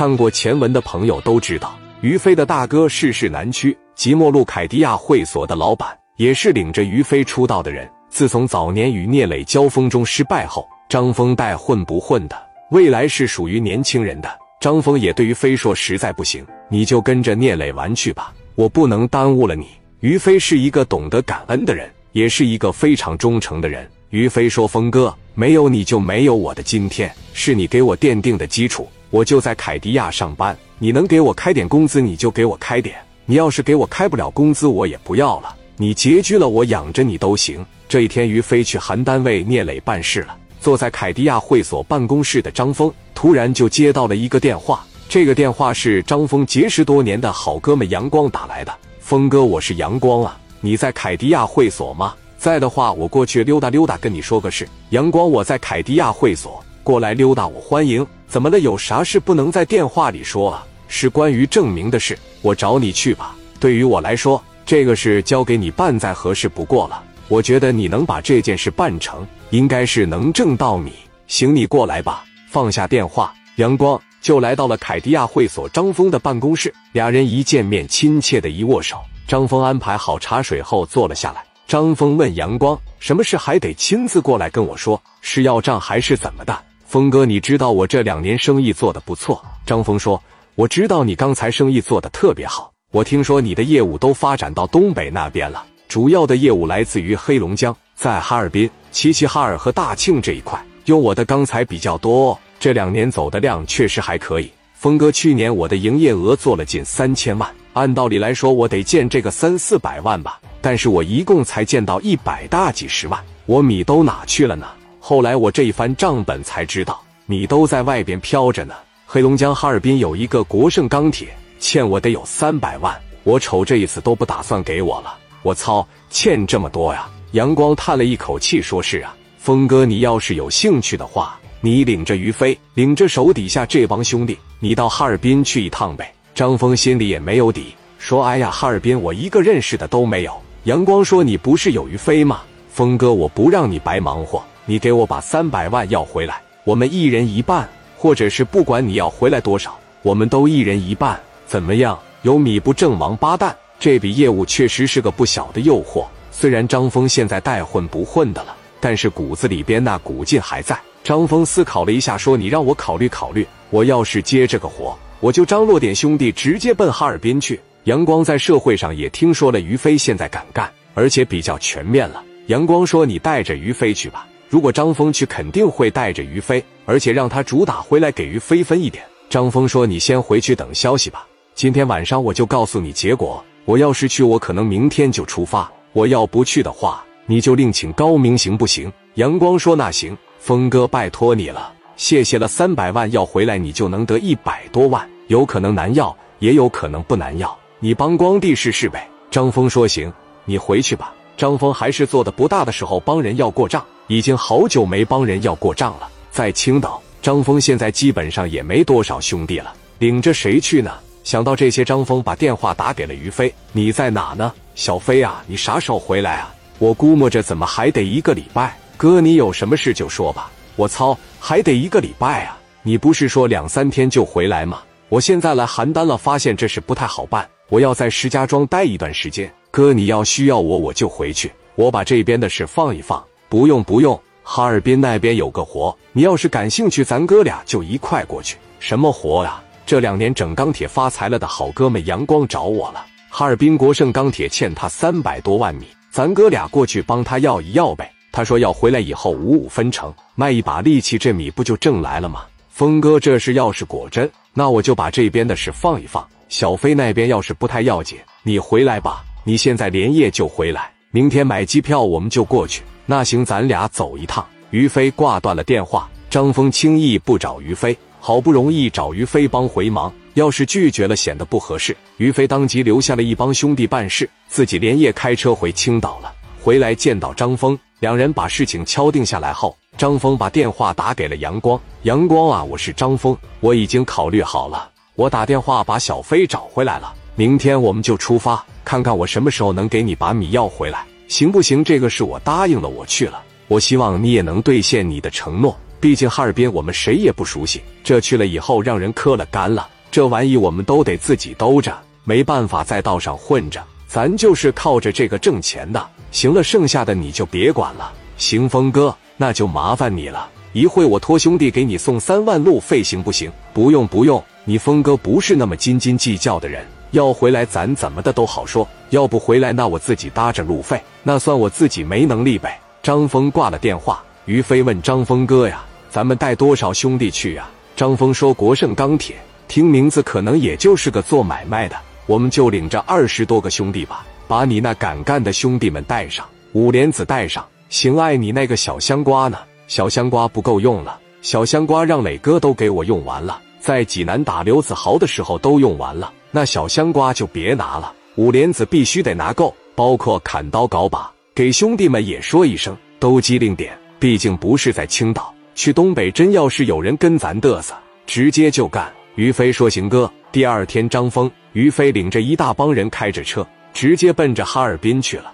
看过前文的朋友都知道，于飞的大哥是市南区即墨路凯迪亚会所的老板，也是领着于飞出道的人。自从早年与聂磊交锋中失败后，张峰带混不混的，未来是属于年轻人的。张峰也对于飞说：“实在不行，你就跟着聂磊玩去吧，我不能耽误了你。”于飞是一个懂得感恩的人，也是一个非常忠诚的人。于飞说：“峰哥，没有你就没有我的今天，是你给我奠定的基础。我就在凯迪亚上班，你能给我开点工资，你就给我开点。你要是给我开不了工资，我也不要了。你拮据了，我养着你都行。”这一天，于飞去邯郸为聂磊办事了。坐在凯迪亚会所办公室的张峰，突然就接到了一个电话。这个电话是张峰结识多年的好哥们杨光打来的。峰哥，我是杨光啊，你在凯迪亚会所吗？在的话，我过去溜达溜达，跟你说个事。杨光，我在凯迪亚会所，过来溜达，我欢迎。怎么了？有啥事不能在电话里说啊？是关于证明的事，我找你去吧。对于我来说，这个事交给你办再合适不过了。我觉得你能把这件事办成，应该是能挣到米。行，你过来吧。放下电话，阳光就来到了凯迪亚会所张峰的办公室。俩人一见面，亲切的一握手。张峰安排好茶水后坐了下来。张峰问阳光：“什么事还得亲自过来跟我说？是要账还是怎么的？”峰哥，你知道我这两年生意做得不错。张峰说：“我知道你刚才生意做得特别好。我听说你的业务都发展到东北那边了。”主要的业务来自于黑龙江，在哈尔滨、齐齐哈尔和大庆这一块，用我的钢材比较多。这两年走的量确实还可以。峰哥，去年我的营业额做了近三千万，按道理来说我得见这个三四百万吧，但是我一共才见到一百大几十万，我米都哪去了呢？后来我这一番账本才知道，米都在外边飘着呢。黑龙江哈尔滨有一个国盛钢铁，欠我得有三百万，我瞅这一次都不打算给我了。我操，欠这么多呀！阳光叹了一口气，说是啊，峰哥，你要是有兴趣的话，你领着于飞，领着手底下这帮兄弟，你到哈尔滨去一趟呗。张峰心里也没有底，说：“哎呀，哈尔滨我一个认识的都没有。”阳光说：“你不是有于飞吗？峰哥，我不让你白忙活，你给我把三百万要回来，我们一人一半，或者是不管你要回来多少，我们都一人一半，怎么样？有米不挣王八蛋。”这笔业务确实是个不小的诱惑。虽然张峰现在带混不混的了，但是骨子里边那股劲还在。张峰思考了一下，说：“你让我考虑考虑。我要是接这个活，我就张罗点兄弟直接奔哈尔滨去。”阳光在社会上也听说了于飞现在敢干，而且比较全面了。阳光说：“你带着于飞去吧。如果张峰去，肯定会带着于飞，而且让他主打回来给于飞分一点。”张峰说：“你先回去等消息吧。今天晚上我就告诉你结果。”我要是去，我可能明天就出发；我要不去的话，你就另请高明，行不行？阳光说：“那行，峰哥，拜托你了，谢谢了。三百万要回来，你就能得一百多万，有可能难要，也有可能不难要，你帮光弟试试呗。”张峰说：“行，你回去吧。”张峰还是做的不大的时候帮人要过账，已经好久没帮人要过账了。在青岛，张峰现在基本上也没多少兄弟了，领着谁去呢？想到这些，张峰把电话打给了于飞：“你在哪呢，小飞啊？你啥时候回来啊？我估摸着怎么还得一个礼拜。哥，你有什么事就说吧。我操，还得一个礼拜啊？你不是说两三天就回来吗？我现在来邯郸了，发现这事不太好办，我要在石家庄待一段时间。哥，你要需要我，我就回去。我把这边的事放一放。不用不用，哈尔滨那边有个活，你要是感兴趣，咱哥俩就一块过去。什么活呀？”这两年整钢铁发财了的好哥们阳光找我了，哈尔滨国盛钢铁欠他三百多万米，咱哥俩过去帮他要一要呗。他说要回来以后五五分成，卖一把力气，这米不就挣来了吗？峰哥，这事要是果真，那我就把这边的事放一放。小飞那边要是不太要紧，你回来吧，你现在连夜就回来，明天买机票我们就过去。那行，咱俩走一趟。于飞挂断了电话，张峰轻易不找于飞。好不容易找于飞帮回忙，要是拒绝了显得不合适。于飞当即留下了一帮兄弟办事，自己连夜开车回青岛了。回来见到张峰，两人把事情敲定下来后，张峰把电话打给了阳光。阳光啊，我是张峰，我已经考虑好了，我打电话把小飞找回来了。明天我们就出发，看看我什么时候能给你把米要回来，行不行？这个是我答应了，我去了。我希望你也能兑现你的承诺。毕竟哈尔滨我们谁也不熟悉，这去了以后让人磕了干了，这玩意我们都得自己兜着，没办法在道上混着。咱就是靠着这个挣钱的。行了，剩下的你就别管了。行，峰哥，那就麻烦你了。一会我托兄弟给你送三万路费，行不行？不用不用，你峰哥不是那么斤斤计较的人。要回来咱怎么的都好说，要不回来那我自己搭着路费，那算我自己没能力呗。张峰挂了电话，于飞问张峰哥呀：“咱们带多少兄弟去呀？”张峰说：“国盛钢铁，听名字可能也就是个做买卖的，我们就领着二十多个兄弟吧，把你那敢干的兄弟们带上，五莲子带上。行，爱你那个小香瓜呢？小香瓜不够用了，小香瓜让磊哥都给我用完了，在济南打刘子豪的时候都用完了。”那小香瓜就别拿了，五莲子必须得拿够，包括砍刀镐把，给兄弟们也说一声，都机灵点。毕竟不是在青岛，去东北真要是有人跟咱嘚瑟，直接就干。于飞说：“行哥。”第二天，张峰、于飞领着一大帮人开着车，直接奔着哈尔滨去了。